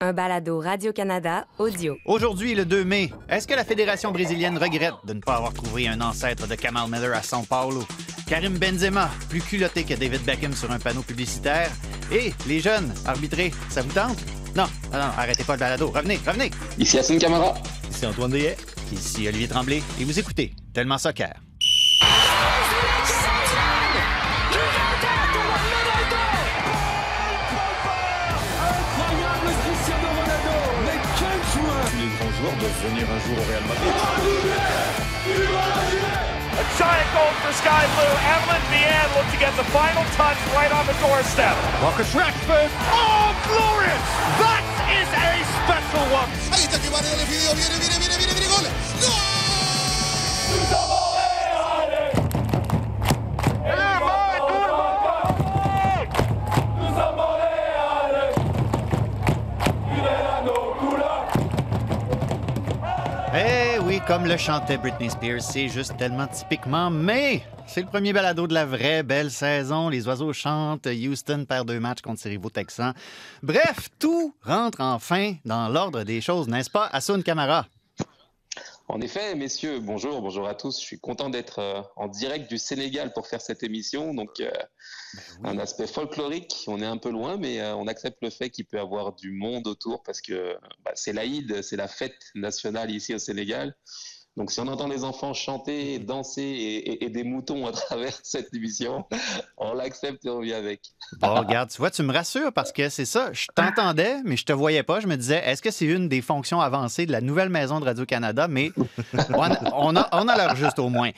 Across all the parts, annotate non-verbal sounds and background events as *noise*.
un balado Radio-Canada audio. Aujourd'hui, le 2 mai, est-ce que la Fédération brésilienne regrette de ne pas avoir trouvé un ancêtre de Kamal Miller à São Paulo? Karim Benzema, plus culotté que David Beckham sur un panneau publicitaire? Et les jeunes, arbitrés, ça vous tente? Non, non, non, arrêtez pas le balado. Revenez, revenez! Ici Hassan Camara. Ici Antoine Deillet. Ici Olivier Tremblay. Et vous écoutez Tellement Soccer. Grands venir un jour au Real Madrid. A giant goal for Sky Blue. Evelyn Vianne looked to get the final touch right on the doorstep. Marcus Rashford. Oh, glorious! That is a special one. Ahí está que Varela le pidió. Viene, viene, viene, viene, viene, gol. Eh comme le chantait Britney Spears, c'est juste tellement typiquement mais c'est le premier balado de la vraie belle saison. Les oiseaux chantent, Houston perd deux matchs contre ses rivaux texans. Bref, tout rentre enfin dans l'ordre des choses, n'est-ce pas, Asun Kamara? En effet, messieurs, bonjour, bonjour à tous. Je suis content d'être euh, en direct du Sénégal pour faire cette émission. Donc, euh, un aspect folklorique. On est un peu loin, mais euh, on accepte le fait qu'il peut y avoir du monde autour parce que bah, c'est l'Aïd, c'est la fête nationale ici au Sénégal. Donc, si on entend les enfants chanter, danser et, et- et des moutons à travers *laughs* cette émission, on l'accepte et on vit avec. Bon, regarde, tu vois, tu me rassures parce que c'est ça. Je t'entendais, mais je te voyais pas. Je me disais, est-ce que c'est une des fonctions avancées de la nouvelle maison de Radio-Canada? Mais *laughs* on a, on a, on a l'heure juste au moins.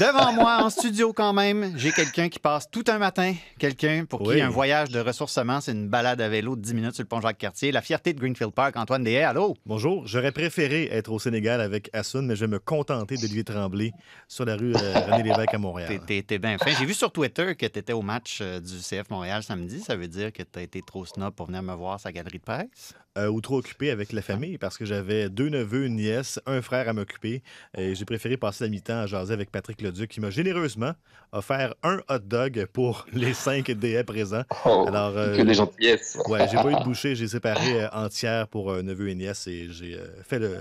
Devant moi, en studio quand même, j'ai quelqu'un qui passe tout un matin. Quelqu'un pour qui Oui. un voyage de ressourcement, c'est une balade à vélo de 10 minutes sur le pont Jacques-Cartier. La fierté de Greenfield Park, Antoine Deshaies, allô? Bonjour. J'aurais préféré être au Sénégal avec Hassoun, mais je vais me contenter d'Olivier Tremblay sur la rue euh, René Lévesque à Montréal. T'es t'es bien fin. J'ai vu sur Twitter que tu étais au match euh, du CF Montréal samedi. Ça veut dire que tu as été trop snob pour venir me voir sa galerie de presse? Euh, ou trop occupé avec la famille parce que j'avais deux neveux, une nièce, un frère à m'occuper. Et j'ai préféré passer la mi-temps à jaser avec Patrick Leduc qui m'a généreusement offert un hot dog pour *laughs* les cinq DA présents. Oh, Alors, euh, que les gentillesses. Ouais, j'ai pas eu de bouchée, j'ai séparé euh, entière pour euh, neveu et nièce et j'ai euh, fait le.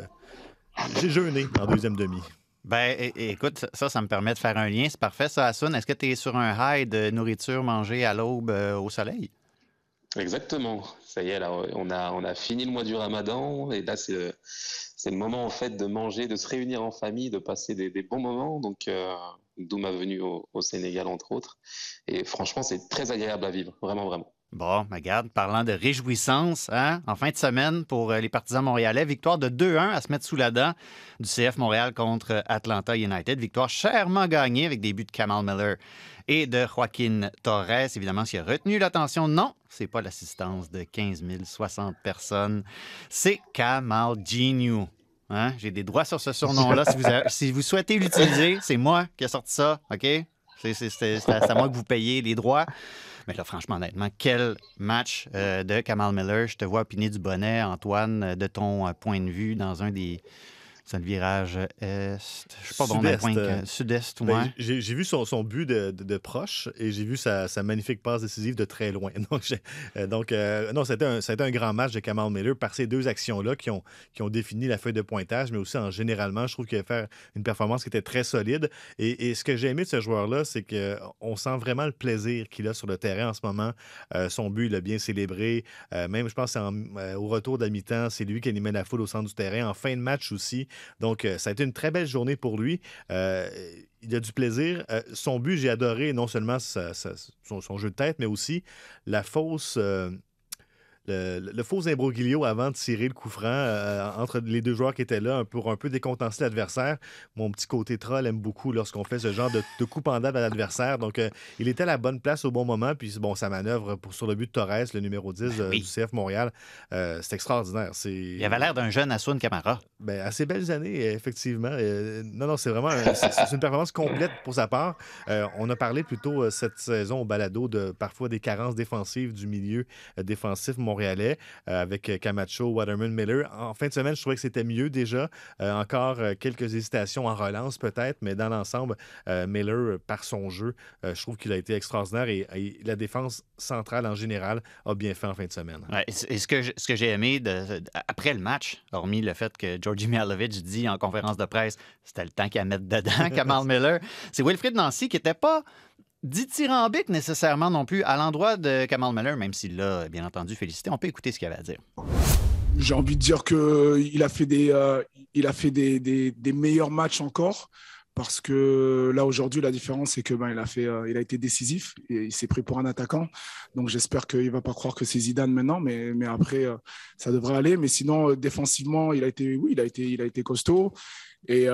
J'ai jeûné en deuxième demi. Ben, écoute, ça, ça me permet de faire un lien. C'est parfait, ça, Asun. Est-ce que tu es sur un high de nourriture mangée à l'aube euh, au soleil? Exactement. Ça y est, là, on a, on a fini le mois du ramadan et là, c'est le, c'est le moment en fait de manger, de se réunir en famille, de passer des, des bons moments. Donc, euh, d'où ma venue au, au Sénégal, entre autres. Et franchement, c'est très agréable à vivre, vraiment, vraiment. Bon, regarde, parlant de réjouissance, hein, en fin de semaine pour euh, les partisans montréalais, victoire de 2-1 à se mettre sous la dent du CF Montréal contre euh, Atlanta United. Victoire chèrement gagnée avec des buts de Kamal Miller et de Joaquin Torres. Évidemment, ce qui a retenu l'attention, non, c'est pas l'assistance de 15 060 personnes, c'est Kamal Genu. Hein? J'ai des droits sur ce surnom-là. si, vous *laughs* si vous souhaitez l'utiliser, c'est moi qui ai sorti ça, OK? C'est à moi que vous payez les droits. Mais là, franchement, honnêtement, quel match euh, de Kamal Miller. Je te vois opiner du bonnet, Antoine, de ton euh, point de vue dans un des. C'est le virage est. Je suis pas bon dans le Sud-est, point que- euh, Sud-est, Ben, ouais. j'ai j'ai vu son, son but de, de- de proche et j'ai vu sa, sa magnifique passe décisive de très loin. *laughs* Donc, euh, donc euh, non, c'était un, c'était un grand match de Kamal Miller par ces deux actions-là qui ont, qui ont défini la feuille de pointage, mais aussi en généralement, je trouve qu'il a fait une performance qui était très solide. Et, et ce que j'ai aimé de ce joueur-là, c'est qu'on sent vraiment le plaisir qu'il a sur le terrain en ce moment. Euh, son but, il a bien célébré. Euh, même, je pense, en- euh, au retour de la mi-temps, c'est lui qui animait la foule au centre du terrain. En fin de match aussi. Donc, euh, ça a été une très belle journée pour lui. Euh, il a du plaisir. Euh, son but, j'ai adoré non seulement son, jeu de tête, mais aussi la fausse. Le, le faux imbroglio avant de tirer le coup franc euh, entre les deux joueurs qui étaient là pour un peu décontencer l'adversaire. Mon petit côté troll aime beaucoup lorsqu'on fait ce genre de, de coup pendable à l'adversaire. Donc, euh, il était à la bonne place au bon moment. Puis, bon, sa manœuvre pour, sur le but de Torres, le numéro 10 euh, oui. du CF Montréal, euh, c'est extraordinaire. Il avait l'air d'un jeune Asun Camara. ben, assez belles années, effectivement. Euh, non, non, c'est vraiment c'est une performance complète pour sa part. Euh, on a parlé plutôt euh, cette saison au balado de parfois des carences défensives du milieu euh, défensif montréalais. Montréalais avec Camacho, Waterman, Miller. En fin de semaine, je trouvais que c'était mieux déjà. encore quelques hésitations en relance peut-être, mais dans l'ensemble, Miller, par son jeu, je trouve qu'il a été extraordinaire et, la défense centrale en général a bien fait en fin de semaine. et ce que, j'ai aimé après le match, hormis le fait que Georgi Mialovic dit en conférence de presse c'était le temps qu'il a mettre dedans, *laughs* Kamal Miller, c'est Wilfried Nancy qui n'était pas dithyrambique nécessairement non plus à l'endroit de Kamal Miller, même s'il l'a bien entendu félicité. On peut écouter ce qu'il avait à dire. J'ai envie de dire qu'il a fait des, euh, il a fait des, des meilleurs matchs encore parce que là aujourd'hui la différence c'est que ben, il a fait euh, il a été décisif et il s'est pris pour un attaquant donc j'espère qu'il va pas croire que c'est Zidane maintenant mais mais après euh, ça devrait aller mais sinon euh, défensivement il a été oui il a été il a été costaud et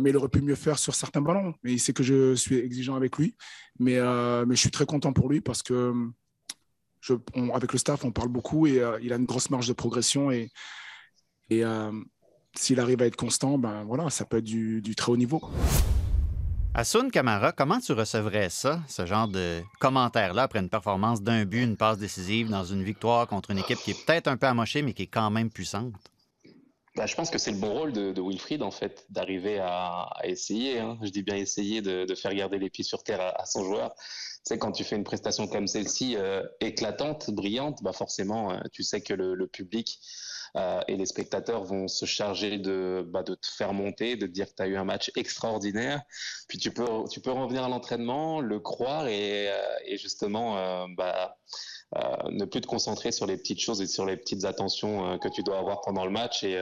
mais il aurait pu mieux faire sur certains ballons mais il sait que je suis exigeant avec lui mais mais je suis très content pour lui parce que avec le staff on parle beaucoup et il a une grosse marge de progression et s'il arrive à être constant, ben voilà, ça peut être du, très haut niveau. Asun Kamara, comment tu recevrais ça, ce genre de commentaire-là, après une performance d'un but, une passe décisive dans une victoire contre une équipe qui est peut-être un peu amochée, mais qui est quand même puissante? Ben, je pense que c'est le bon rôle de, Wilfried, en fait, d'arriver à, essayer, hein. je dis bien essayer, de, faire garder les pieds sur terre à, son joueur. Sais, quand tu fais une prestation comme celle-ci, euh, éclatante, brillante, bah forcément, euh, tu sais que le public euh, et les spectateurs vont se charger de, bah, de te faire monter, de te dire que tu as eu un match extraordinaire. Puis tu peux, tu peux revenir à l'entraînement, le croire et, euh, justement euh, bah, ne plus te concentrer sur les petites choses et sur les petites attentions que tu dois avoir pendant le match. Et,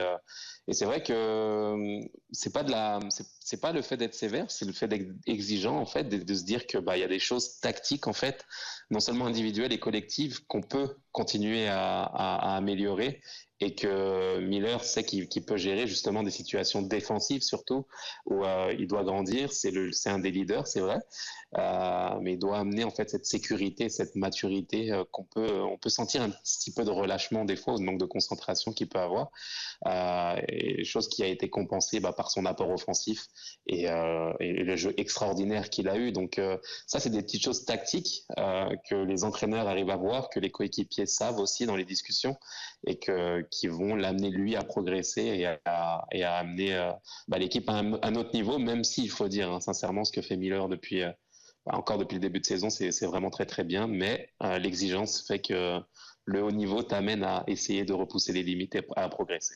c'est vrai que c'est pas de la, c'est pas le fait d'être sévère, c'est le fait d'être exigeant en fait, de, se dire que bah y a des choses tactiques en fait, non seulement individuelles et collectives qu'on peut continuer à, améliorer et que Miller sait qu'il peut gérer justement des situations défensives surtout où euh, il doit grandir. C'est un des leaders, c'est vrai, euh, mais il doit amener en fait cette sécurité, cette maturité euh, qu'on peut, on peut sentir un petit peu de relâchement des fois, de manque de concentration qu'il peut avoir, chose qui a été compensée bah, par son apport offensif et le jeu extraordinaire qu'il a eu. Donc ça, c'est des petites choses tactiques que les entraîneurs arrivent à voir, que les coéquipiers savent aussi dans les discussions et que qui vont l'amener lui à progresser et à, amener euh, bah, l'équipe à un, autre niveau, même s'il faut dire hein, sincèrement ce que fait Miller depuis euh, bah, encore depuis le début de saison, c'est vraiment très très bien, mais euh, l'exigence fait que le haut niveau t'amène à essayer de repousser les limites et à progresser.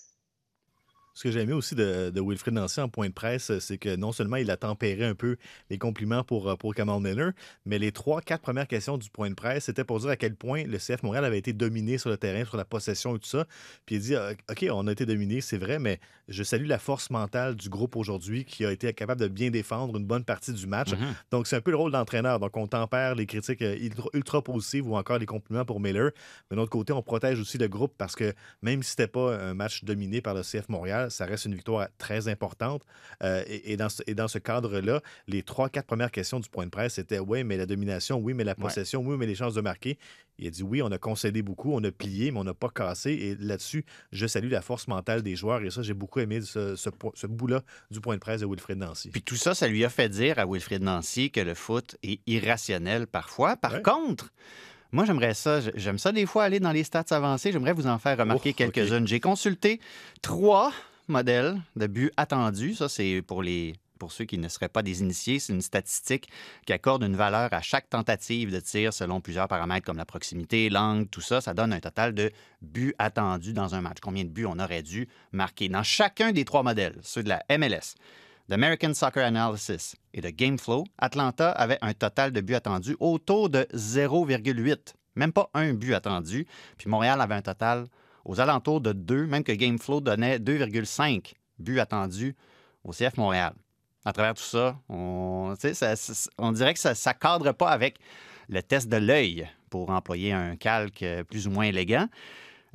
Ce que j'ai aimé aussi de, de, Wilfred Nancy en point de presse, c'est que non seulement il a tempéré un peu les compliments pour, euh, pour Kamal Miller, mais les trois, quatre premières questions du point de presse, c'était pour dire à quel point le CF Montréal avait été dominé sur le terrain, sur la possession et tout ça. Puis il dit ah, OK, on a été dominé, c'est vrai, mais je salue la force mentale du groupe aujourd'hui qui a été capable de bien défendre une bonne partie du match. Mm-hmm. Donc c'est un peu le rôle d'entraîneur. Donc on tempère les critiques euh, ultra positives ou encore les compliments pour Miller. Mais de l'autre côté, on protège aussi le groupe parce que même si c'était pas un match dominé par le CF Montréal, ça reste une victoire très importante. Euh, et, dans ce, et, dans ce, cadre-là, les trois, quatre premières questions du point de presse, c'était oui, mais la domination, oui, mais la possession, oui, mais les chances de marquer. Il a dit oui, on a concédé beaucoup, on a plié, mais on n'a pas cassé. Et là-dessus, je salue la force mentale des joueurs. Et ça, j'ai beaucoup aimé ce, ce, bout-là du point de presse de Wilfred Nancy. Puis tout ça, ça lui a fait dire à Wilfred Nancy que le foot est irrationnel parfois. Par contre, moi, j'aimerais ça. J'aime ça des fois aller dans les stats avancées. J'aimerais vous en faire remarquer quelques-unes. J'ai consulté trois modèles de buts attendus. Ça, c'est pour les pour ceux qui ne seraient pas des initiés, c'est une statistique qui accorde une valeur à chaque tentative de tir selon plusieurs paramètres comme la proximité, l'angle, tout ça. Ça donne un total de buts attendus dans un match. Combien de buts on aurait dû marquer dans chacun des trois modèles, ceux de la MLS, d'American Soccer Analysis et de GameFlow. Atlanta avait un total de buts attendus autour de 0,8. Même pas un but attendu. Puis Montréal avait un total aux alentours de 2, même que GameFlow donnait 2,5 buts attendus au CF Montréal. À travers tout ça, on, dirait que ça ne cadre pas avec le test de l'œil, pour employer un calque plus ou moins élégant.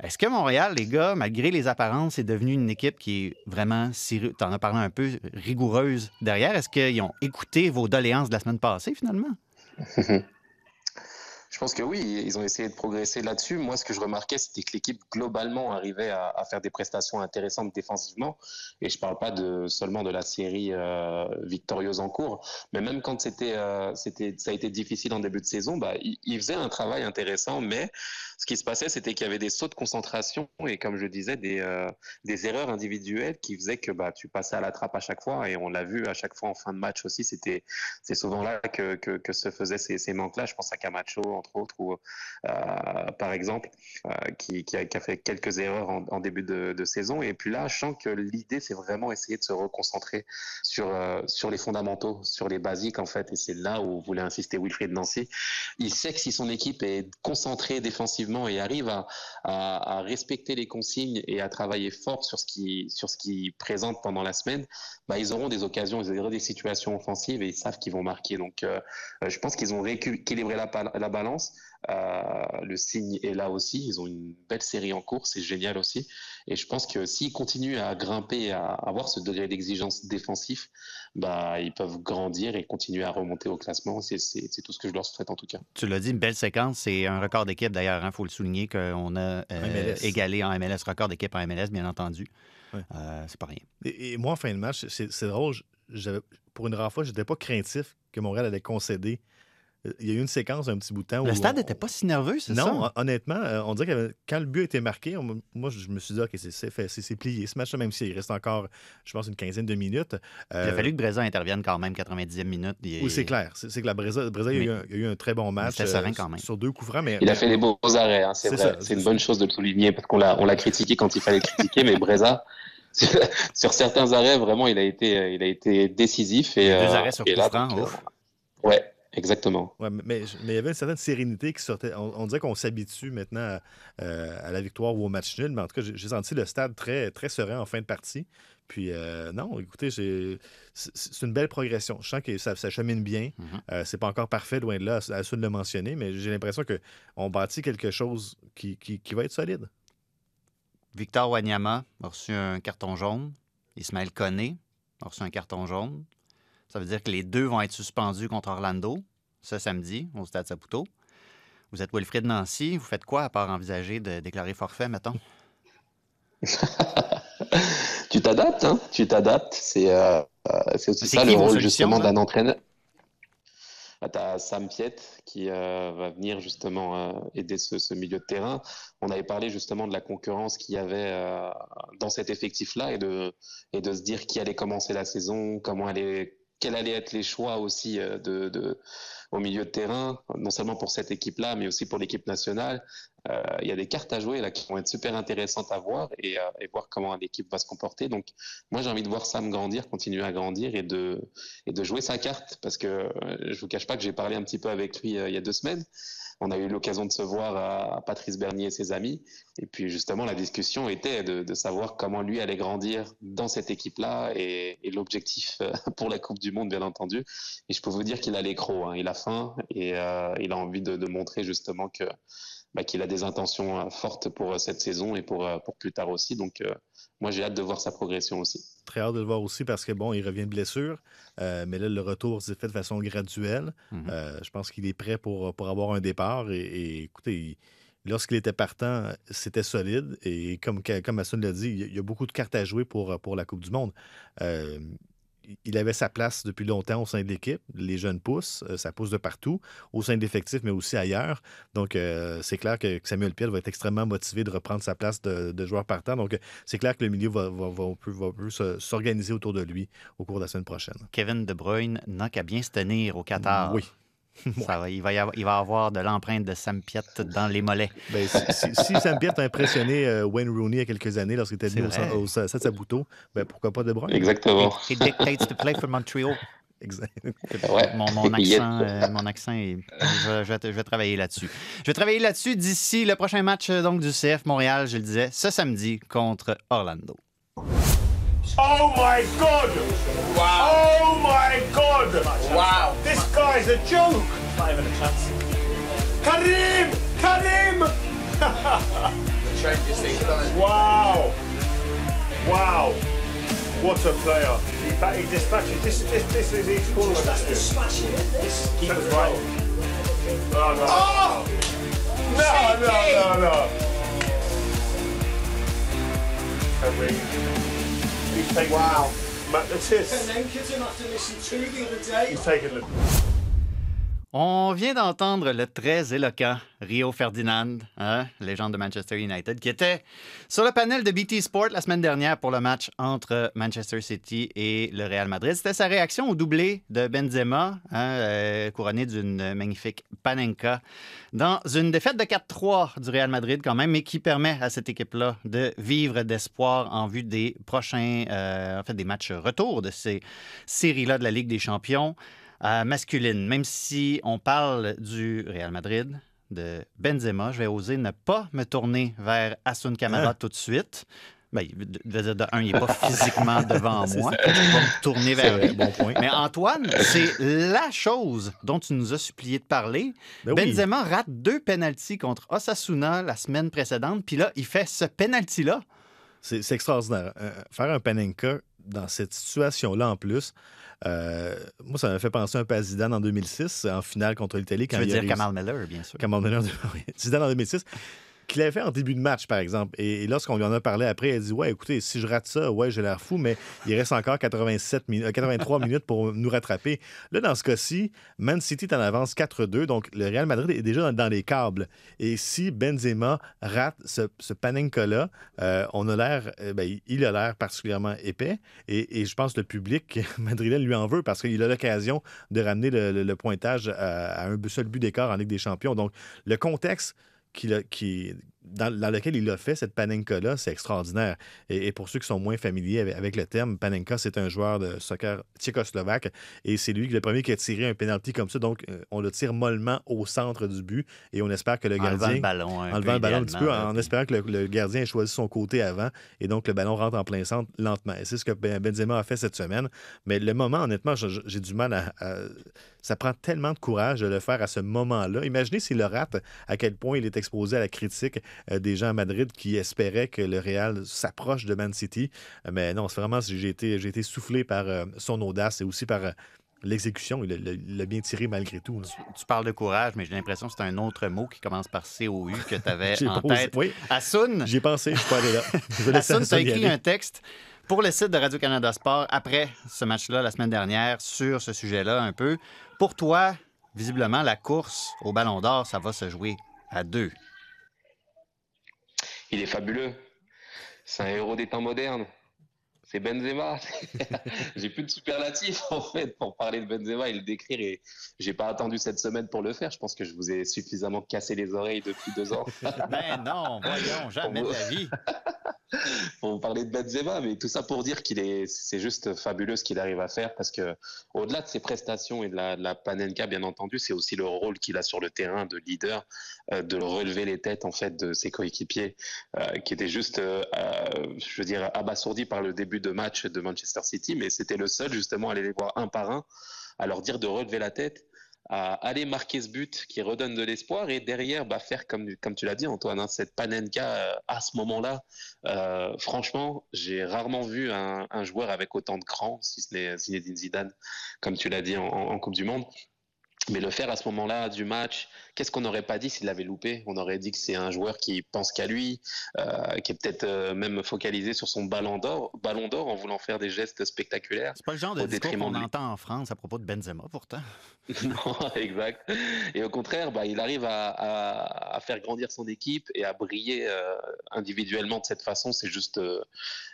Est-ce que Montréal, les gars, malgré les apparences, est devenu une équipe qui est vraiment, tu en as parlé un peu, rigoureuse derrière? Est-ce qu'ils ont écouté vos doléances de la semaine passée, finalement? *laughs* Je pense que oui, ils ont essayé de progresser là-dessus. Moi, ce que je remarquais, c'était que l'équipe globalement arrivait à, faire des prestations intéressantes défensivement. Et je parle pas de, seulement de la série euh, victorieuse en cours, mais même quand c'était, euh, c'était, ça a été difficile en début de saison, bah, ils, faisaient un travail intéressant, mais ce qui se passait, c'était qu'il y avait des sauts de concentration et, comme je disais, des, euh, des erreurs individuelles qui faisaient que bah, tu passais à la trappe à chaque fois. Et on l'a vu à chaque fois en fin de match aussi. C'était, c'est souvent là que, se faisaient ces, ces manques-là. Je pense à Camacho, entre autres, ou, euh, par exemple, euh, qui, a, fait quelques erreurs en, début de, saison. Et puis là, je sens que l'idée, c'est vraiment essayer de se reconcentrer sur, sur les fondamentaux, sur les basiques, en fait. Et c'est là où voulait insister Wilfried Nancy. Il sait que si son équipe est concentrée défensivement et arrive à, respecter les consignes et à travailler fort sur ce qui sur ce qui présente pendant la semaine, bah, ils auront des occasions, ils auront des situations offensives et ils savent qu'ils vont marquer. Donc, euh, je pense qu'ils ont rééquilibré la balance. Euh, le signe est là aussi. Ils ont une belle série en cours, c'est génial aussi. Et je pense que s'ils continuent à grimper, à avoir ce degré d'exigence défensif, bah, ils peuvent grandir et continuer à remonter au classement. C'est tout ce que je leur souhaite en tout cas. Tu l'as dit, une belle séquence. C'est un record d'équipe d'ailleurs. Il hein, faut le souligner qu'on a euh, égalé en MLS, record d'équipe en MLS, bien entendu. Ouais. Euh, c'est pas rien. Et, et, moi, en fin de match, c'est drôle. Pour une rare fois, je n'étais pas craintif que Montréal allait concéder il y a eu une séquence un petit bout de temps. Le stade n'était pas si nerveux, c'est ça? Non, honnêtement, on dirait que quand le but a été marqué, on, moi, je me suis dit, OK, c'est plié. Ce match-là, même s'il reste encore, je pense, une quinzaine de minutes. Euh... Il a fallu que Breza intervienne quand même 90e minute. Et... Oui, c'est clair. C'est que la Breza, Breza mais, il, y a eu un, il, y a eu un, très bon match. C'était serein quand même. Sur deux coups francs. Mais... Il a fait des beaux arrêts, hein, c'est vrai. C'est une bonne chose de le souligner parce qu'on l'a critiqué quand il fallait critiquer, mais Breza *laughs* sur certains arrêts, vraiment, il a été, il a été décisif. Et, deux arrêts sur franc. Ouais, Exactement. Ouais, mais, mais, il y avait une certaine sérénité qui sortait. On, on dirait qu'on s'habitue maintenant à, euh, à, la victoire ou au match nul, mais en tout cas, j'ai senti le stade très, très serein en fin de partie. Puis, euh, non, écoutez, c'est une belle progression. Je sens que ça, ça chemine bien. Mm -hmm. euh, c'est pas encore parfait, loin de là, à de le mentionner, mais j'ai l'impression qu'on bâtit quelque chose qui, qui, qui, va être solide. Victor Wanyama a reçu un carton jaune. Ismaël Koné a reçu un carton jaune. Ça veut dire que les deux vont être suspendus contre Orlando ce samedi au Stade Saputo. Vous êtes Wilfrid Nancy. Vous faites quoi à part envisager de déclarer forfait, mettons? *laughs* tu t'adaptes, hein? Tu t'adaptes. C'est euh, aussi ça le rôle justement d'un entraîneur. Tu as Sam Piet qui euh, va venir justement euh, aider ce, ce, milieu de terrain. On avait parlé justement de la concurrence qu'il y avait euh, dans cet effectif-là et de, et de se dire qui allait commencer la saison, comment allait quels allaient être les choix aussi de, de, au milieu de terrain, non seulement pour cette équipe-là, mais aussi pour l'équipe nationale. Euh, il y a des cartes à jouer là qui vont être super intéressantes à voir et, euh, et voir comment l'équipe va se comporter. Donc, moi, j'ai envie de voir Sam grandir, continuer à grandir et de, et de jouer sa carte parce que euh, je vous cache pas que j'ai parlé un petit peu avec lui il y a deux semaines. On a eu l'occasion de se voir à, Patrice Bernier et ses amis. Et puis justement, la discussion était de, de savoir comment lui allait grandir dans cette équipe-là et, et l'objectif *laughs* pour la Coupe du Monde, bien entendu. Et je peux vous dire qu'il a l'écro, hein. il a faim et euh, il a envie de, de montrer justement que bah, qu'il a des intentions fortes pour cette saison et pour, pour plus tard aussi. Donc, euh, moi, j'ai hâte de voir sa progression aussi. Très hâte de le voir aussi parce que, bon, il revient de blessure, euh, mais là, le retour s'est fait de façon graduelle. Mm -hmm. euh, je pense qu'il est prêt pour, pour avoir un départ. Et, et écoutez, il, lorsqu'il était partant, c'était solide. Et comme, comme Assun l'a dit, il y a beaucoup de cartes à jouer pour, pour la Coupe du Monde. Euh, il avait sa place depuis longtemps au sein de l'équipe. Les jeunes poussent, ça pousse de partout, au sein de l'effectif, mais aussi ailleurs. Donc, euh, c'est clair que Samuel Piet va être extrêmement motivé de reprendre sa place de, de joueur partant. Donc, c'est clair que le milieu va, va, va, va, va s'organiser autour de lui au cours de la semaine prochaine. Kevin De Bruyne n'a qu'à bien se tenir au Qatar. Oui. *laughs* Ça va, il, va y avoir, il va avoir de l'empreinte de Sam Piet dans les mollets. Ben, si, si, si, Sam Piet a impressionné euh, Wayne Rooney il y a quelques années lorsqu'il était venu au, au Saputo, ben, pourquoi pas De Bruyne? Exactement. He, he dictates to play for Montreal. *laughs* Exact. Ouais. Mon, mon, *laughs* accent, euh, mon accent est... je, je, vais, je, vais, travailler là-dessus. Je vais travailler là-dessus d'ici le prochain match donc, du CF Montréal, je le disais, ce samedi contre Orlando. Oh my God! Wow! Oh my God! Wow! This guy's a joke! Not even a chance. Karim! Karim! wow! Wow! What a player! He, he dispatches. This, this, this is his call. Smashing it. This keeper's right. Oh no! Oh! No! No! No! No! Karim. He's taken, wow. This is. Penenka didn't have to listen to the other day. He's taken. On vient d'entendre le très éloquent Rio Ferdinand, hein, légende de Manchester United, qui était sur le panel de BT Sport la semaine dernière pour le match entre Manchester City et le Real Madrid. C'était sa réaction au doublé de Benzema, hein, euh, couronné d'une magnifique panenka, dans une défaite de 4-3 du Real Madrid quand même, mais qui permet à cette équipe-là de vivre d'espoir en vue des prochains, euh, en fait, des matchs retour de ces séries-là de la Ligue des Champions masculine. Même si on parle du Real Madrid, de Benzema, je vais oser ne pas me tourner vers Asun Kamara ah. tout de suite. Ben, de, de, un, il n'est pas *laughs* physiquement devant moi. Je vais me tourner vers lui. Bon point. Mais Antoine, c'est la chose dont tu nous as supplié de parler. Ben Benzema rate deux pénalties contre Osasuna la semaine précédente, puis là, il fait ce penalty-là. C'est extraordinaire. Euh, faire un Panenka dans cette situation-là en plus, euh, moi, ça m'a fait penser un peu à Zidane en 2006, en finale contre l'Italie. Tu veux dire Kamal Miller, bien sûr. Kamal Miller, *laughs* Zidane en 2006 qu'il avait fait en début de match, par exemple. Et, lorsqu'on lui en a parlé après, a dit Ouais, écoutez, si je rate ça, ouais, j'ai l'air fou, mais il reste encore 87 83 minutes pour nous rattraper. Là, dans ce cas-ci, Man City est en avance 4-2, donc le Real Madrid est déjà dans, les câbles. Et si Benzema rate ce, ce Panenka-là, euh, on a l'air, euh, ben, il a l'air particulièrement épais. Et, je pense que le public *laughs* madrilène lui en veut parce qu'il a l'occasion de ramener le, pointage à un seul but d'écart en Ligue des Champions. Donc, le contexte qui, dans, lequel il a fait cette Panenka-là, c'est extraordinaire. Et, pour ceux qui sont moins familiers avec, le terme, Panenka, c'est un joueur de soccer tchécoslovaque et c'est lui le premier qui a tiré un penalty comme ça. Donc, euh, on le tire mollement au centre du but et on espère que le gardien. le ballon. Un enlevant le ballon un petit peu, en espérant que le, gardien ait choisi son côté avant et donc le ballon rentre en plein centre lentement. Et c'est ce que Benzema a fait cette semaine. Mais le moment, honnêtement, j'ai du mal à ça prend tellement de courage de le faire à ce moment-là. Imaginez s'il le rate, à quel point il est exposé à la critique des gens à Madrid qui espéraient que le Real s'approche de Man City. Euh, mais non, c'est vraiment, j'ai été, été soufflé par euh, son audace et aussi par l'exécution. Il l'a bien tiré malgré tout. Tu, parles de courage, mais j'ai l'impression que c'est un autre mot qui commence par C-O-U que tu avais *laughs* en tête. Oui. Asun. J'ai pensé, je suis pas allé là. Asun, tu as écrit un texte pour le site de Radio-Canada Sport après ce match-là la semaine dernière sur ce sujet-là un peu. Pour toi, visiblement, la course au Ballon d'Or, ça va se jouer à deux. Il est fabuleux. C'est un héros des temps modernes. C'est Benzema. *laughs* j'ai plus de superlatifs en fait pour parler de Benzema et le décrire et j'ai pas attendu cette semaine pour le faire. Je pense que je vous ai suffisamment cassé les oreilles depuis deux ans. *laughs* ben non, voyons, jamais de la vie. *laughs* *laughs* vous parler de Benzema, mais tout ça pour dire qu'il est, c'est juste fabuleux ce qu'il arrive à faire parce que au-delà de ses prestations et de la, de la Panenka, bien entendu, c'est aussi le rôle qu'il a sur le terrain de leader, euh, de relever les têtes en fait de ses coéquipiers, euh, qui étaient juste, euh, je veux dire, abasourdis par le début de match de Manchester City, mais c'était le seul justement à aller les voir un par un, à leur dire de relever la tête à aller marquer ce but qui redonne de l'espoir et derrière bah, faire comme, comme tu l'as dit Antoine, hein, cette panenka euh, à ce moment-là. Euh, franchement, j'ai rarement vu un, joueur avec autant de cran, si ce n'est Zinedine Zidane, comme tu l'as dit en, Coupe du Monde. Mais le faire à ce moment-là du match, qu'est-ce qu'on n'aurait pas dit s'il l'avait loupé? On aurait dit que c'est un joueur qui pense qu'à lui, euh, qui est peut-être euh, même focalisé sur son ballon d'or, ballon d'or en voulant faire des gestes spectaculaires. C'est pas le genre de discours qu'on entend en France à propos de Benzema, pourtant. *laughs* non, exact. Et au contraire, bah, il arrive à, faire grandir son équipe et à briller euh, individuellement de cette façon. C'est juste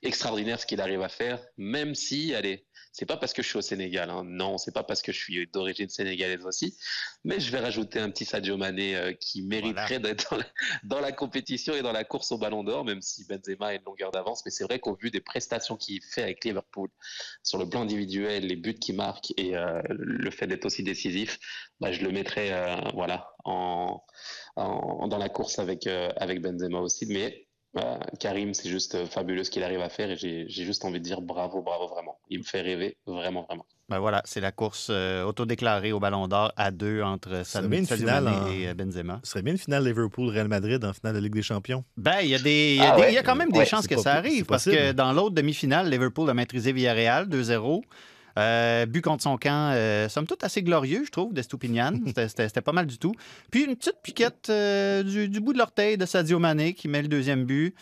extraordinaire ce qu'il arrive à faire, même si, allez, c'est pas parce que je suis au Sénégal, hein. non, c'est pas parce que je suis d'origine sénégalaise aussi, mais je vais rajouter un petit Sadio Mané euh, qui mériterait d'être dans, la, compétition et dans la course au Ballon d'Or, même si Benzema a une longueur d'avance. Mais c'est vrai qu'au vu des prestations qu'il fait avec Liverpool, sur le plan individuel, les buts qu'il marque et euh, le fait d'être aussi décisif, bah, je le mettrais, euh, voilà, en, dans la course avec avec Benzema aussi. Mais bah, Karim, c'est juste euh, fabuleux ce qu'il arrive à faire et j'ai juste envie de dire bravo, bravo vraiment. Il me fait rêver, vraiment, vraiment. Ben voilà, c'est la course euh, autodéclarée au Ballon d'Or à deux entre Sadio et euh, Benzema. Ce serait bien une finale Liverpool-Real Madrid en finale de Ligue des Champions. Ben, il y, a des, y, a ah quand même des chances que ça arrive parce que dans l'autre demi-finale, Liverpool a maîtrisé Villarreal 2-0. Euh, but contre son camp, euh, somme toute assez glorieux, je trouve, d'Estupinian. *laughs* C'était pas mal du tout. Puis une petite piquette euh, du, bout de l'orteil de Sadio Mané qui met le deuxième but.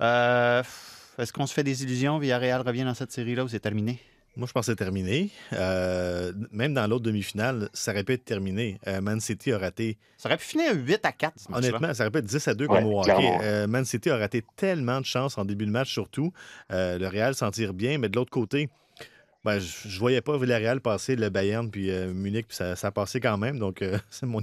Est-ce qu'on se fait des illusions? Villarreal revient dans cette série-là ou c'est terminé? Moi, je pense que c'est terminé. Euh, même dans l'autre demi-finale, ça aurait pu être terminé. Euh, Man City a raté. Ça aurait pu finir 8 à 4. Honnêtement, ça aurait pu être 10 à 2 comme au hockey. Euh, Man City a raté tellement de chances en début de match, surtout. le Real s'en tire bien, mais de l'autre côté, ben, je, ne voyais pas Villarreal passer le Bayern puis Munich, puis ça, a passé quand même. Donc, *laughs* mon,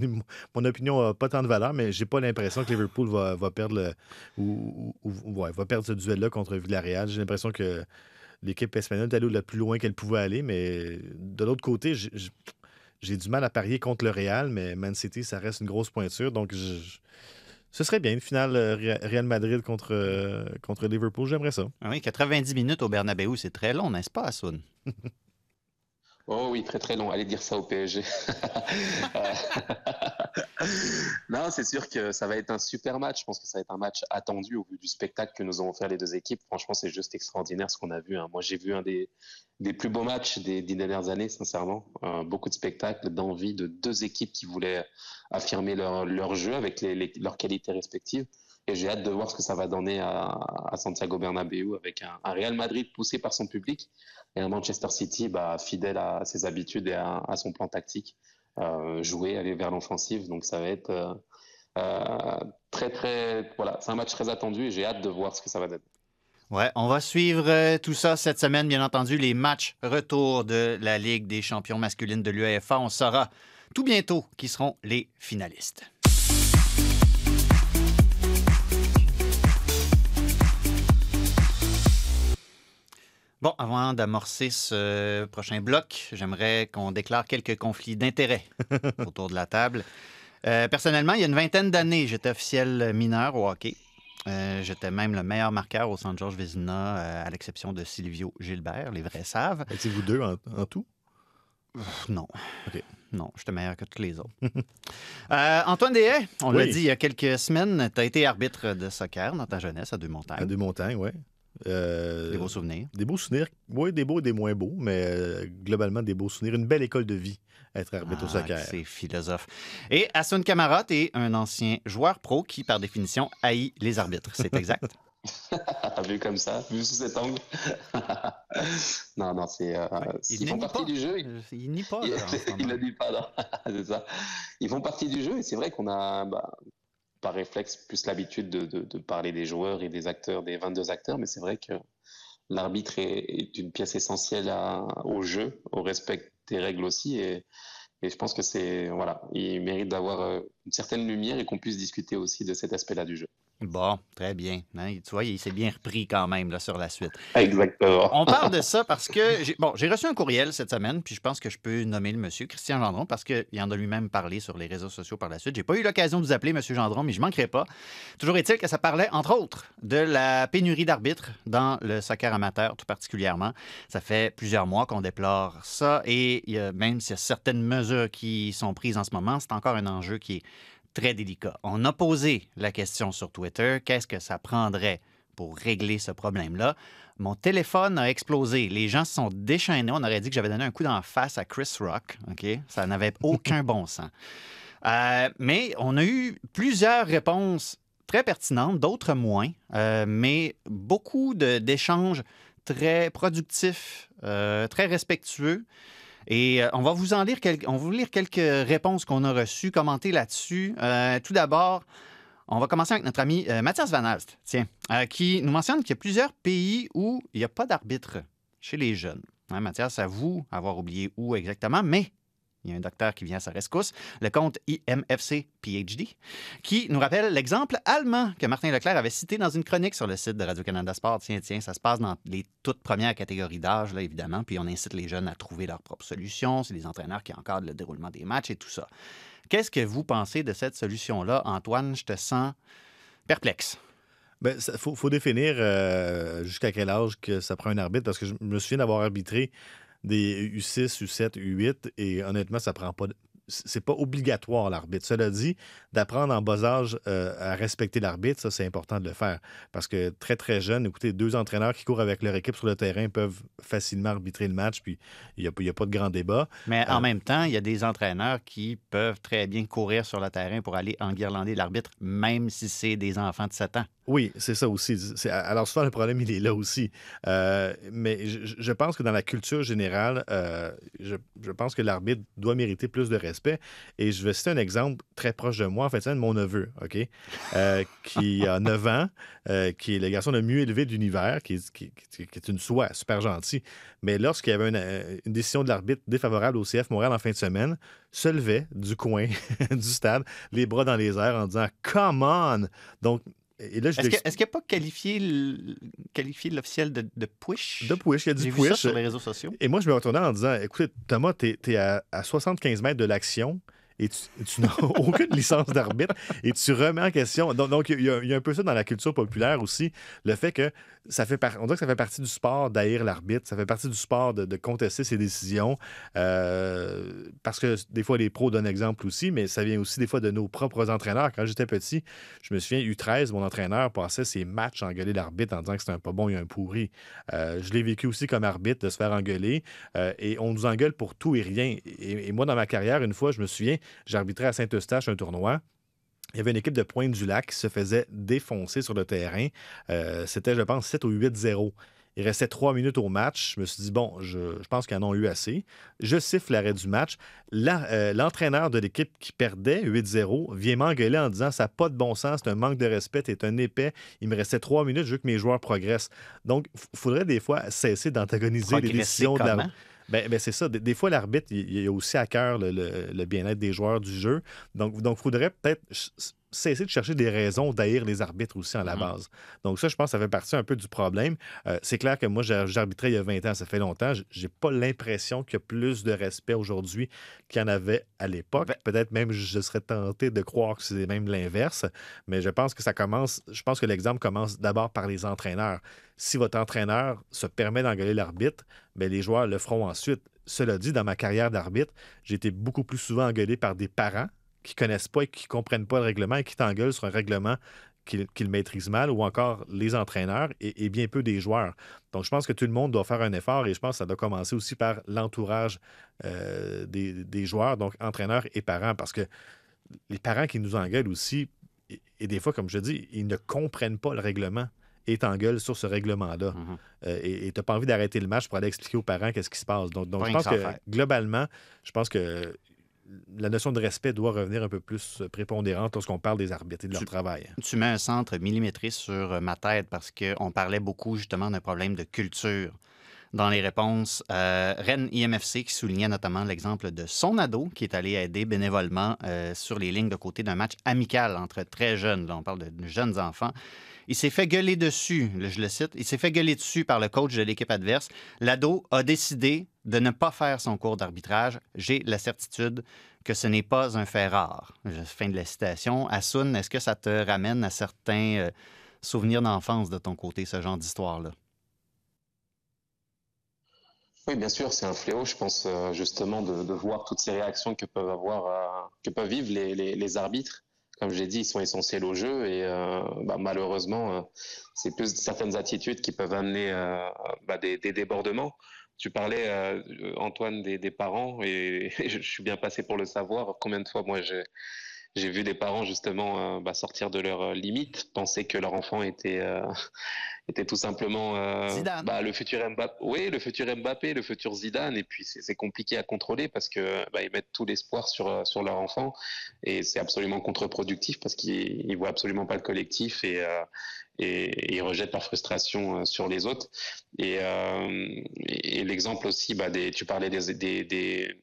mon, opinion n'a pas tant de valeur, mais j'ai pas l'impression que Liverpool va, perdre ou, va perdre ce duel-là contre Villarreal. J'ai l'impression que l'équipe espagnole est allée le plus loin qu'elle pouvait aller, mais de l'autre côté, j'ai du mal à parier contre le Real, mais Man City, ça reste une grosse pointure. Donc, ce serait bien une finale euh, Real Madrid contre, euh, contre Liverpool. J'aimerais ça. Ah oui, 90 minutes au Bernabeu, c'est très long, n'est-ce pas, Assoun? *laughs* Oh oui, très très long. Allez dire ça au PSG. *laughs* Euh, *laughs* non, c'est sûr que ça va être un super match. Je pense que ça va être un match attendu au vu du spectacle que nous ont offert les deux équipes. Franchement, c'est juste extraordinaire ce qu'on a vu. Hein. Moi, j'ai vu un des, des, plus beaux matchs des dix dernières années, sincèrement. Euh, beaucoup de spectacles, d'envie de deux équipes qui voulaient affirmer leur, leur jeu avec leurs qualités respectives. Et j'ai hâte de voir ce que ça va donner à, Santiago Bernabéu avec un, Real Madrid poussé par son public et un Manchester City bah, fidèle à ses habitudes et à, son plan tactique, euh, jouer, aller vers l'offensive. Donc ça va être euh, euh, très très voilà, c'est un match très attendu et j'ai hâte de voir ce que ça va donner. Ouais, on va suivre tout ça cette semaine, bien entendu, les matchs retour de la Ligue des champions masculines de l'UEFA. On saura tout bientôt qui seront les finalistes. Bon, avant d'amorcer ce prochain bloc, j'aimerais qu'on déclare quelques conflits d'intérêts *laughs* autour de la table. Euh, personnellement, il y a une vingtaine d'années, j'étais officiel mineur au hockey. Euh, j'étais même le meilleur marqueur au Centre Georges Vézina, euh, à l'exception de Silvio Gilbert, les vrais savent. Étiez-vous deux en, tout? non. Non, j'étais meilleur que tous les autres. *laughs* Antoine Deshaies, on l'a dit il y a quelques semaines, tu as été arbitre de soccer dans ta jeunesse à Deux-Montagnes. À Deux-Montagnes, oui. Euh, des beaux souvenirs. Des beaux souvenirs. Oui, des beaux et des moins beaux, mais euh, globalement, des beaux souvenirs. Une belle école de vie, être arbitre au ah, soccer. C'est philosophe. Et Hassan Kamara, est un ancien joueur pro qui, par définition, haït les arbitres. C'est exact? *laughs* *laughs* vu comme ça, vu sous cet angle. *laughs* non, non, c'est. Euh, ils font partie du jeu. Il, nie pas. il ne dit pas, non. c'est ça. Ils font partie du jeu et c'est vrai qu'on a. Bah, par réflexe plus l'habitude de, parler des joueurs et des acteurs, des 22 acteurs, mais c'est vrai que l'arbitre est, une pièce essentielle au jeu, au respect des règles aussi, et, et je pense que c'est voilà, il mérite d'avoir euh, une certaine lumière et qu'on puisse discuter aussi de cet aspect-là du jeu. Bon, très bien. Hein, tu vois, il s'est bien repris quand même là, sur la suite. Exactement. On parle de ça parce que j'ai bon, reçu un courriel cette semaine, puis je pense que je peux nommer le monsieur, Christian Gendron, parce qu'il en a lui-même parlé sur les réseaux sociaux par la suite. J'ai pas eu l'occasion de vous appeler, monsieur Gendron, mais je manquerai pas. Toujours est-il que ça parlait, entre autres, de la pénurie d'arbitres dans le soccer amateur, tout particulièrement. Ça fait plusieurs mois qu'on déplore ça, et même s'il y a certaines mesures qui sont prises en ce moment, c'est encore un enjeu qui est très délicat. On a posé la question sur Twitter, qu'est-ce que ça prendrait pour régler ce problème-là? Mon téléphone a explosé. Les gens se sont déchaînés. On aurait dit que j'avais donné un coup d'en face à Chris Rock. OK? Ça n'avait *laughs* aucun bon sens. Euh, mais on a eu plusieurs réponses très pertinentes, d'autres moins, euh, mais beaucoup d'échanges très productifs, euh, très respectueux. Et euh, on va vous en lire, quelques, on vous réponses qu'on a reçues, commenter là-dessus. Euh, tout d'abord, on va commencer avec notre ami euh, Mathias Van Alst, tiens, qui nous mentionne qu'il y a plusieurs pays où il n'y a pas d'arbitre chez les jeunes. Hein, Mathias avoue avoir oublié où exactement, mais il y a un docteur qui vient à sa rescousse, le compte IMFC PhD, qui nous rappelle l'exemple allemand que Martin Leclerc avait cité dans une chronique sur le site de Radio-Canada Sport. Tiens, tiens, ça se passe dans les toutes premières catégories d'âge, là, évidemment, puis on incite les jeunes à trouver leur propre solution. C'est les entraîneurs qui encadrent le déroulement des matchs et tout ça. Qu'est-ce que vous pensez de cette solution-là, Antoine? Je te sens perplexe. Il ben, faut, définir euh, jusqu'à quel âge que ça prend un arbitre, parce que je me souviens d'avoir arbitré des U6, U7, U8, et honnêtement, ça prend pas c'est pas obligatoire l'arbitre. Cela dit, d'apprendre en bas âge euh, à respecter l'arbitre, ça c'est important de le faire. Parce que très très jeune, écoutez, deux entraîneurs qui courent avec leur équipe sur le terrain peuvent facilement arbitrer le match, puis il n'y a, pas de grand débat. Mais en Euh, même temps, il y a des entraîneurs qui peuvent très bien courir sur le terrain pour aller enguirlander l'arbitre, même si c'est des enfants de 7 ans. Oui, c'est ça aussi. Alors souvent, le problème, il est là aussi. Euh, mais je, je pense que dans la culture générale, je, je pense que l'arbitre doit mériter plus de respect. Et je vais citer un exemple très proche de moi, en fait, c'est mon neveu, OK? Euh, qui a *laughs* 9 ans, euh, qui est le garçon le mieux élevé de l'univers, qui, est- qui- qui- qui est une soie, super gentil. Mais lorsqu'il y avait une, euh, une décision de l'arbitre défavorable au CF Montréal en fin de semaine, se levait du coin *laughs* du stade, les bras dans les airs en disant Come on! Donc, et là, je Est-ce lui que- est-ce qu'il n'a pas qualifié qualifié l'officiel de, de push? De push, il y a du J'ai vu ça sur les réseaux sociaux. Et moi, je me retournais en disant Écoutez, Thomas, tu es, à, à 75 mètres de l'action et tu, n'as *laughs* aucune licence d'arbitre et tu remets en question. Donc, il y, a, un peu ça dans la culture populaire aussi, le fait que ça fait on dirait que ça fait partie du sport d'haïr l'arbitre, ça fait partie du sport de, contester ses décisions. euh, parce que des fois, les pros donnent exemple aussi, mais ça vient aussi des fois de nos propres entraîneurs. Quand j'étais petit, je me souviens, U13, mon entraîneur passait ses matchs engueuler l'arbitre en disant que c'était un pas bon et un pourri. Euh, je l'ai vécu aussi comme arbitre de se faire engueuler. euh, et on nous engueule pour tout et rien. Et moi, dans ma carrière, une fois, je me souviens, j'arbitrais à Saint-Eustache un tournoi. Il y avait une équipe de Pointe-du-Lac qui se faisait défoncer sur le terrain. Euh, C'était, je pense, 7 ou 8-0. Il restait trois minutes au match. Je me suis dit, bon, je, je pense qu'ils en ont eu assez. Je siffle l'arrêt du match. Euh, L'entraîneur de l'équipe qui perdait 8-0 vient m'engueuler en disant Ça n'a pas de bon sens, c'est un manque de respect, t'es un épais. Il me restait trois minutes, je veux que mes joueurs progressent. Donc, il faudrait des fois cesser d'antagoniser les décisions de la. Ben, ben, c'est ça. Des, fois, l'arbitre, il, il a aussi à cœur le, le- bien-être des joueurs du jeu. Donc, il faudrait peut-être cesser de chercher des raisons d'haïr les arbitres aussi en la Mhm. base. Donc, ça, je pense que ça fait partie un peu du problème. Euh, c'est clair que moi, j'ai- j'arbitrais il y a 20 ans, ça fait longtemps. J'ai pas l'impression qu'il y a plus de respect aujourd'hui qu'il y en avait à l'époque. Ben- Peut-être même je serais tenté de croire que c'est même l'inverse, mais je pense que ça commence, je pense que l'exemple commence d'abord par les entraîneurs. Si votre entraîneur se permet d'engueuler l'arbitre, ben les joueurs le feront ensuite. Cela dit, dans ma carrière d'arbitre, j'ai été beaucoup plus souvent engueulé par des parents qui connaissent pas et qui comprennent pas le règlement et qui t'engueulent sur un règlement qu'ils maîtrisent mal ou encore les entraîneurs et, et bien peu des joueurs. Donc, je pense que tout le monde doit faire un effort et je pense que ça doit commencer aussi par l'entourage euh, des, des joueurs, donc entraîneurs et parents, parce que les parents qui nous engueulent aussi, et, et des fois, comme je dis, ils ne comprennent pas le règlement et t'engueulent sur ce règlement-là. Mhm. Euh, et tu n'as pas envie d'arrêter le match pour aller expliquer aux parents qu'est-ce qui se passe. Donc, je pense que globalement, je pense que la notion de respect doit revenir un peu plus prépondérante lorsqu'on parle des arbitres et de leur travail. Tu mets un centre millimétré sur euh, ma tête parce qu'on parlait beaucoup justement d'un problème de culture dans les réponses. Euh, Rennes IMFC qui soulignait notamment l'exemple de son ado qui est allé aider bénévolement euh, sur les lignes de côté d'un match amical entre très jeunes. Là, on parle de jeunes enfants. Il s'est fait gueuler dessus, je le cite, il s'est fait gueuler dessus par le coach de l'équipe adverse. L'ado a décidé de ne pas faire son cours d'arbitrage. J'ai la certitude que ce n'est pas un fait rare. Fin de la citation. Assoun, est-ce que ça te ramène à certains euh, souvenirs d'enfance de ton côté, ce genre d'histoire-là? Oui, bien sûr, c'est un fléau, je pense, euh, justement, de, voir toutes ces réactions que peuvent avoir, euh, que peuvent vivre les, arbitres. Comme je l'ai dit, ils sont essentiels au jeu et bah, malheureusement, c'est plus certaines attitudes qui peuvent amener bah, des débordements. Tu parlais, euh, Antoine, des, des parents et, *laughs* je suis bien passé pour le savoir. Combien de fois, moi, j'ai j'ai vu des parents justement euh, bah, sortir de leurs euh, limites, penser que leur enfant était euh, *laughs* était tout simplement euh, bah, le futur Mbappé. Oui, le futur Mbappé, le futur Zidane. Et puis c'est compliqué à contrôler parce que bah, ils mettent tout l'espoir sur sur leur enfant et c'est absolument contre-productif parce qu'ils ils voient absolument pas le collectif et euh, et, et ils rejettent leur frustration sur les autres. Et, euh, et, et l'exemple aussi, bah, des, tu parlais des, des, des,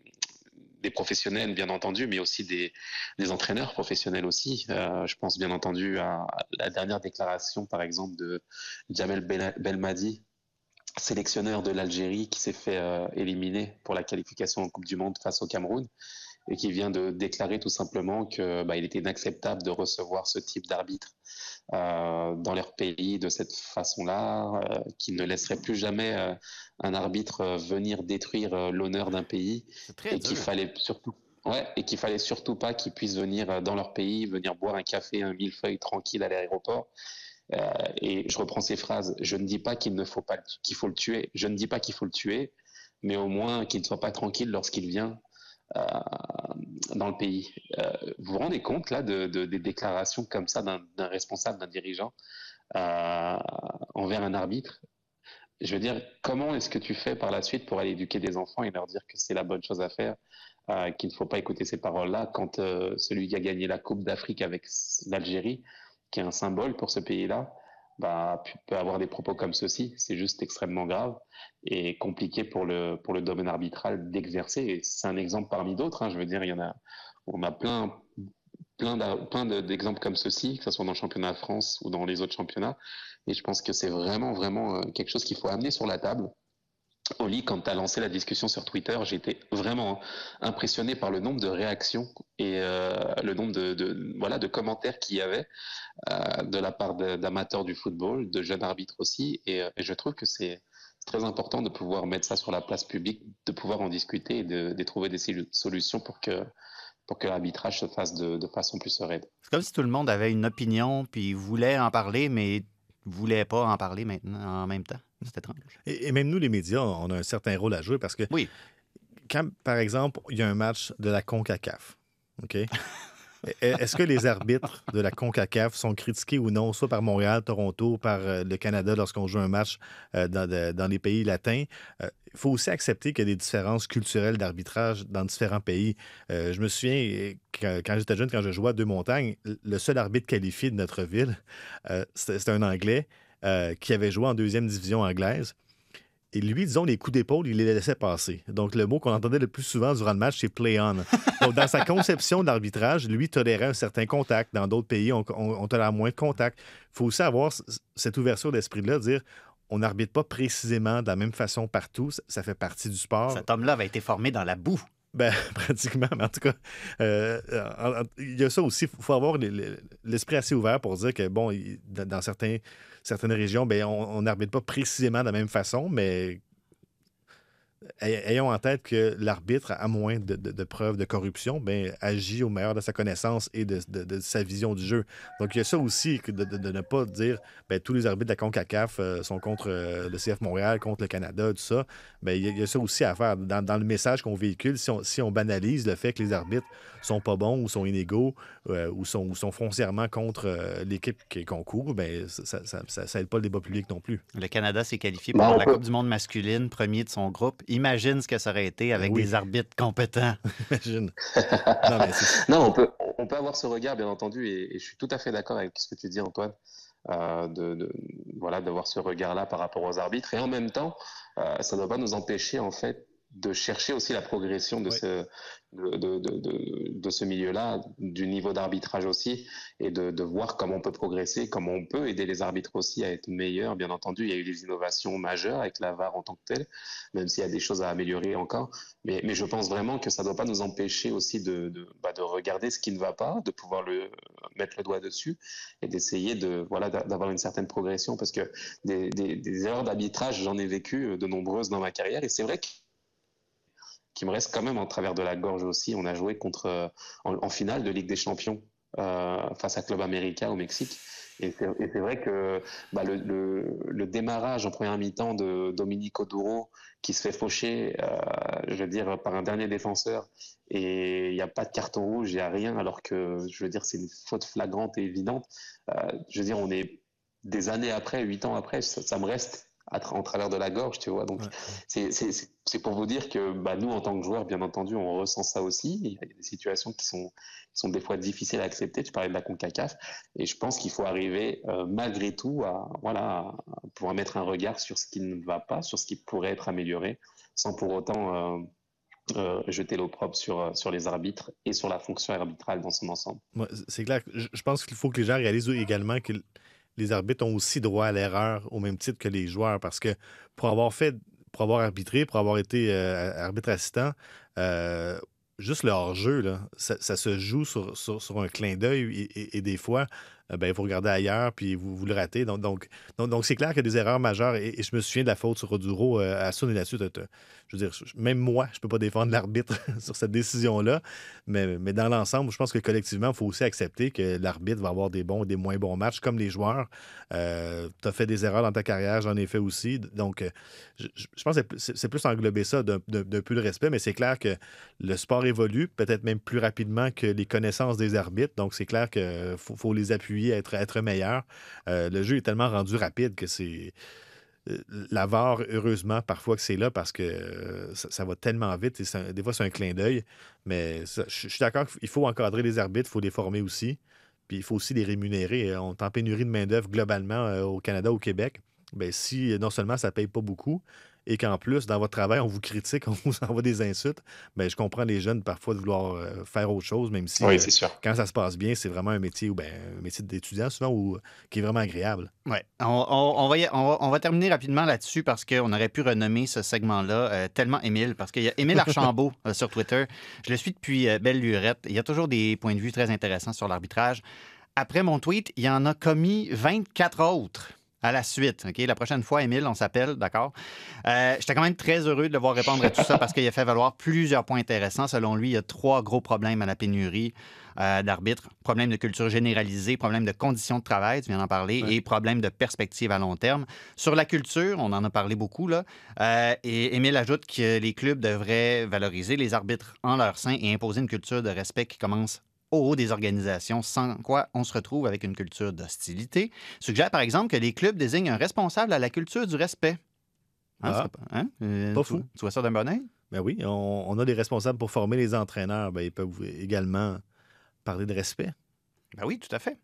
professionnels, bien entendu, mais aussi des, des entraîneurs professionnels aussi. Euh, je pense bien entendu à, la dernière déclaration, par exemple, de Jamel Bel- Belmadi, sélectionneur de l'Algérie, qui s'est fait euh, éliminer pour la qualification en Coupe du Monde face au Cameroun et qui vient de déclarer tout simplement que bah, il était inacceptable de recevoir ce type d'arbitre euh, dans leur pays de cette façon-là, euh, qu'il ne laisserait plus jamais euh, un arbitre euh, venir détruire l'honneur d'un pays et qu'il fallait surtout Ouais, et qu'il fallait surtout pas qu'ils puissent venir dans leur pays, venir boire un café, un millefeuille tranquille à l'aéroport. Et je reprends ces phrases. Je ne dis pas qu'il ne faut pas qu'il faut le tuer. Je ne dis pas qu'il faut le tuer, mais au moins qu'il ne soit pas tranquille lorsqu'il vient dans le pays. Euh, vous vous rendez compte là de, de- des déclarations comme ça d'un responsable, d'un dirigeant euh, envers un arbitre? Je veux dire, comment est-ce que tu fais par la suite pour aller éduquer des enfants et leur dire que c'est la bonne chose à faire, euh, qu'il ne faut pas écouter ces paroles-là quand euh, celui qui a gagné la Coupe d'Afrique avec l'Algérie, qui est un symbole pour ce pays-là, bah, peut avoir des propos comme ceci. C'est juste extrêmement grave et compliqué pour le, pour le domaine arbitral d'exercer. C'est un exemple parmi d'autres. hein. Je veux dire, il y en a, on a plein, plein, d'exemples comme ceci, que ce soit dans le championnat de France ou dans les autres championnats. Et je pense que c'est vraiment, vraiment euh, quelque chose qu'il faut amener sur la table. Oli, quand tu as lancé la discussion sur Twitter, j'étais vraiment impressionné par le nombre de réactions et euh, le nombre de, voilà, de commentaires qu'il y avait euh, de la part d'amateurs du football, de jeunes arbitres aussi. Et, euh, et je trouve que c'est très important de pouvoir mettre ça sur la place publique, de pouvoir en discuter et de, trouver des solu- solutions pour que, pour que l'arbitrage se fasse de, de façon plus sereine. C'est comme si tout le monde avait une opinion puis voulait en parler, mais voulait pas en parler maintenant en même temps. C'est étrange. Et, et même nous, les médias, on a un certain rôle à jouer parce que Oui. quand, par exemple, il y a un match de la CONCACAF, OK? *laughs* E- Est-ce que les arbitres de la CONCACAF sont critiqués ou non, soit par Montréal, Toronto, par euh, le Canada lorsqu'on joue un match euh, dans, les pays latins? Euh, Il faut aussi accepter qu'il y a des différences culturelles d'arbitrage dans différents pays. Je me souviens, quand, j'étais jeune, quand je jouais à Deux-Montagnes, le seul arbitre qualifié de notre ville, c'était un Anglais qui avait joué en deuxième division anglaise. Et lui, disons, les coups d'épaule, il les laissait passer. Donc, le mot qu'on entendait le plus souvent durant le match, c'est play on. Donc, dans sa conception d'arbitrage, lui tolérait un certain contact. Dans d'autres pays, on, on- on tolère moins de contact. Il faut aussi avoir cette ouverture d'esprit-là, dire on n'arbitre pas précisément de la même façon partout. Ça, ça fait partie du sport. Cet homme-là avait été formé dans la boue. Ben, *laughs* pratiquement, mais en tout cas, euh, il y a ça aussi. Il faut avoir les- les- l'esprit assez ouvert pour dire que, bon, dans certains, certaines régions, ben, on n'arbitre pas précisément de la même façon, mais ayons en tête que l'arbitre, à moins de, de- de preuves de corruption, ben, agit au meilleur de sa connaissance et de, de- de sa vision du jeu. Donc, il y a ça aussi, que de, de- de ne pas dire ben, tous les arbitres de la CONCACAF euh, sont contre euh, le CF Montréal, contre le Canada, tout ça. Ben, il y, a- il y a ça aussi à faire. Dans, dans le message qu'on véhicule, si on, si on banalise le fait que les arbitres sont pas bons ou sont inégaux euh, ou, sont, ou sont foncièrement contre l'équipe qui concourt, ben, ça ça, ça, pas le débat public non plus. Le Canada s'est qualifié Ben, pour la Coupe du monde masculine, premier de son groupe. Imagine ce que ça aurait été avec oui. des arbitres compétents. *laughs* Imagine. *laughs* non, mais c'est- Non, on peut, on peut avoir ce regard, bien entendu, et, et je suis tout à fait d'accord avec ce que tu dis, Antoine, euh, de, de- voilà, d'avoir ce regard-là par rapport aux arbitres. Et en même temps, euh, ça ne doit pas nous empêcher, en fait, de chercher aussi la progression de Oui. ce, de, de, de, ce milieu-là, du niveau d'arbitrage aussi, et de, de voir comment on peut progresser, comment on peut aider les arbitres aussi à être meilleurs. Bien entendu, il y a eu des innovations majeures avec la VAR en tant que telle, même s'il y a des choses à améliorer encore. Mais, mais je pense vraiment que ça ne doit pas nous empêcher aussi de, de, bah, de regarder ce qui ne va pas, de pouvoir le, mettre le doigt dessus et d'essayer de, voilà, d'a- d'avoir une certaine progression parce que des, des, des erreurs d'arbitrage, j'en ai vécu euh, de nombreuses dans ma carrière et c'est vrai que qui me reste quand même en travers de la gorge aussi. On a joué contre euh, en, finale de Ligue des Champions euh, face à Club Américain au Mexique. Et c'est vrai que bah, le, démarrage en première mi-temps de Dominique Oduro qui se fait faucher, euh, je veux dire, par un dernier défenseur et il n'y a pas de carton rouge, il n'y a rien, alors que je veux dire, c'est une faute flagrante et évidente. Je veux dire, on est des années après, huit ans après, ça me reste à tra- en travers de la gorge, tu vois. Donc, Ouais. c'est- pour vous dire que bah, nous, en tant que joueurs, bien entendu, on ressent ça aussi. Il y a des situations qui sont, qui sont des fois difficiles à accepter. Tu parlais de la CONCACAF. Et je pense qu'il faut arriver, euh, malgré tout, à, voilà, à pouvoir mettre un regard sur ce qui ne va pas, sur ce qui pourrait être amélioré, sans pour autant euh, euh, jeter l'opprobre sur, sur les arbitres et sur la fonction arbitrale dans son ensemble. C'est clair. je pense qu'il faut que les gens réalisent également que les arbitres ont aussi droit à l'erreur au même titre que les joueurs parce que pour avoir fait, pour avoir arbitré, pour avoir été euh, arbitre assistant, euh, juste le hors-jeu, ça, se joue sur, un clin d'œil et, des fois, ben, vous regardez ailleurs, puis vous, vous le ratez. Donc, donc, donc, c'est clair qu'il y a des erreurs majeures. Et, je me souviens de la faute sur Roduro euh, à Sun et là-dessus. t'as- Je veux dire, même moi, je peux pas défendre l'arbitre *laughs* sur cette décision-là. Mais, mais dans l'ensemble, je pense que collectivement, il faut aussi accepter que l'arbitre va avoir des bons et des moins bons matchs, comme les joueurs. Euh, tu as fait des erreurs dans ta carrière, j'en ai fait aussi. Donc, euh, je, pense que c'est- plus englober ça d'un peu de respect, mais c'est clair que le sport évolue, peut-être même plus rapidement que les connaissances des arbitres. Donc, c'est clair qu'il faut, faut les appuyer être, meilleurs. Euh, le jeu est tellement rendu rapide que c'est. euh, La VAR, heureusement, parfois que c'est là parce que euh, ça, va tellement vite et des fois, c'est un clin d'œil. Mais je suis d'accord qu'il faut encadrer les arbitres, il faut les former aussi. Puis il faut aussi les rémunérer. On est en pénurie de main-d'œuvre globalement au Canada, au Québec. Ben, si non seulement ça ne paye pas beaucoup et qu'en plus, dans votre travail, on vous critique, *laughs* on vous envoie des insultes, ben, je comprends les jeunes parfois de vouloir euh, faire autre chose, même si Oui, euh, c'est sûr. quand ça se passe bien, c'est vraiment un métier, ou ben, un métier d'étudiant souvent ou, qui est vraiment agréable. Ouais. On, on- on va, y- on, va, on va terminer rapidement là-dessus parce qu'on aurait pu renommer ce segment-là euh, tellement Émile, parce qu'il y a Émile Archambault *laughs* euh, sur Twitter. Je le suis depuis euh, belle lurette. Il y a toujours des points de vue très intéressants sur l'arbitrage. Après mon tweet, il y en a commis 24 autres à la suite. OK? La prochaine fois, Émile, on s'appelle, d'accord? Euh, J'étais quand même très heureux de le voir répondre à tout ça parce qu'il a fait valoir plusieurs points intéressants. Selon lui, il y a trois gros problèmes à la pénurie euh, d'arbitres. Problème de culture généralisée, problème de conditions de travail, tu viens d'en parler, et problème de perspective à long terme. Sur la culture, on en a parlé beaucoup, là. Euh, et Émile ajoute que les clubs devraient valoriser les arbitres en leur sein et imposer une culture de respect qui commence au haut des organisations, sans quoi on se retrouve avec une culture d'hostilité. Suggère par exemple que les clubs désignent un responsable à la culture du respect. Hein, Ah. pas, hein? Euh, Pas tu- fou. Tu vois ça d'un bon oeil? Ben oui, on, on a des responsables pour former les entraîneurs. Ben, ils peuvent également parler de respect. Ben oui, tout à fait.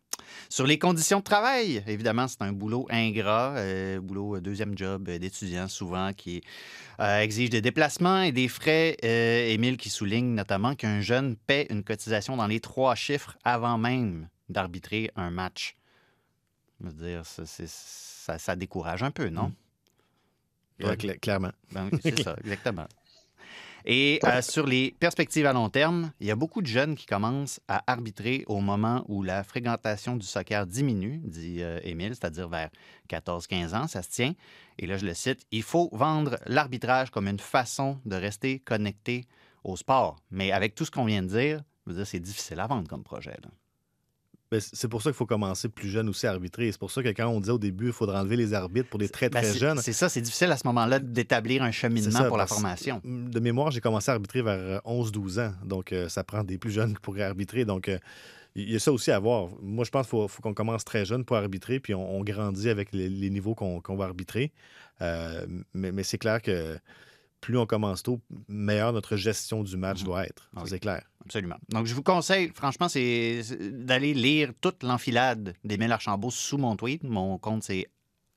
Sur les conditions de travail, évidemment, c'est un boulot ingrat, euh, boulot euh, deuxième job euh, d'étudiant souvent qui euh, exige des déplacements et des frais. Émile qui souligne notamment qu'un jeune paie une cotisation dans les trois chiffres avant même d'arbitrer un match. Je veux dire, ça, ça, ça décourage un peu, non? Ouais, cla- clairement. Ben c'est ça, *laughs* exactement. Et euh, sur les perspectives à long terme, il y a beaucoup de jeunes qui commencent à arbitrer au moment où la fréquentation du soccer diminue, dit euh, Émile, c'est-à-dire vers 14-15 ans, ça se tient. Et là, je le cite, il faut vendre l'arbitrage comme une façon de rester connecté au sport. Mais avec tout ce qu'on vient de dire, c'est difficile à vendre comme projet. là. Ben, c'est pour ça qu'il faut commencer plus jeune aussi à arbitrer. C'est pour ça que quand on disait au début, il faudra enlever les arbitres pour les très, Ben, très jeunes. C'est ça, c'est difficile à ce moment-là d'établir un cheminement ça, pour la formation. De mémoire, j'ai commencé à arbitrer vers euh, 11-12 ans. Donc, euh, ça prend des plus jeunes pour arbitrer. Donc, euh, il y a ça aussi à voir. Moi, je pense qu'il faut, faut qu'on commence très jeune pour arbitrer, puis on, on grandit avec les, les niveaux qu'on va arbitrer. Euh, mais mais c'est clair que plus on commence tôt, meilleure notre gestion du match Mhm. doit être. Ah oui. c'est clair. Absolument. Donc, je vous conseille, franchement, c'est d'aller lire toute l'enfilade d'Émile Archambault sous mon tweet. Mon compte, c'est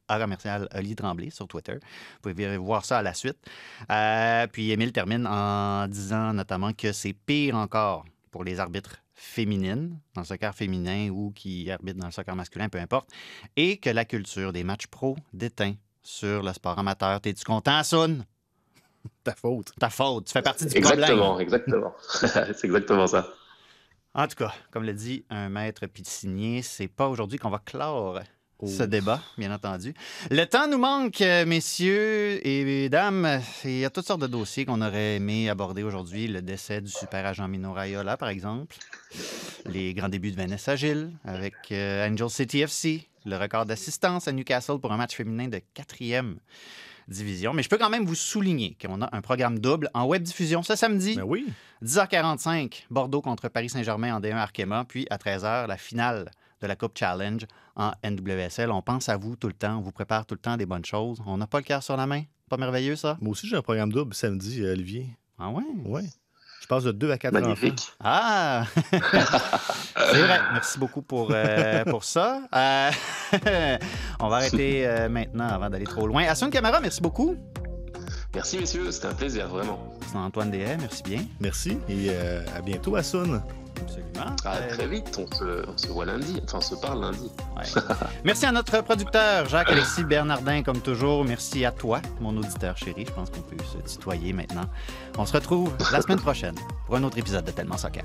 A commercial Oli Tremblay sur Twitter. Vous pouvez voir ça à la suite. Euh, puis, Émile termine en disant notamment que c'est pire encore pour les arbitres féminines, dans le soccer féminin ou qui arbitrent dans le soccer masculin, peu importe, et que la culture des matchs pro déteint sur le sport amateur. T'es-tu content, Sun? *laughs* Ta faute. Ta faute. Tu fais partie du problème. Exactement, exactement. *laughs* c'est exactement ça. En tout cas, comme le dit un maître piscinier, c'est pas aujourd'hui qu'on va clore Oh. ce débat, bien entendu. Le temps nous manque, messieurs et dames. Il y a toutes sortes de dossiers qu'on aurait aimé aborder aujourd'hui. Le décès du super agent Mino Raiola, par exemple. Les grands débuts de Vanessa Gilles avec euh, Angel City FC. Le record d'assistance à Newcastle pour un match féminin de quatrième division. Mais je peux quand même vous souligner qu'on a un programme double en web diffusion ce samedi. Ben oui. 10h45, Bordeaux contre Paris Saint-Germain en D1 Arkema. Puis à 13h, la finale de la Coupe Challenge en NWSL. On pense à vous tout le temps. On vous prépare tout le temps des bonnes choses. On n'a pas le cœur sur la main. Pas merveilleux, ça? Moi aussi, j'ai un programme double samedi, Olivier. Ah ouais? Oui. Je passe de 2 à 4 enfants. Magnifique. Ah! *laughs* C'est vrai. Merci beaucoup pour, euh, pour ça. Euh, *laughs* on va arrêter euh, maintenant avant d'aller trop loin. Assun Camara, merci beaucoup. Merci messieurs, c'était un plaisir, vraiment. Antoine Dehaye, merci bien. Merci et euh, à bientôt, Assun. Absolument. À Euh, très vite, on se, on se voit lundi, enfin on se parle lundi. Ouais. *laughs* Merci à notre producteur, Jacques-Alexis *coughs* Bernardin, comme toujours. Merci à toi, mon auditeur chéri. Je pense qu'on peut se tutoyer maintenant. On se retrouve la semaine prochaine pour un autre épisode de Tellement Soccer.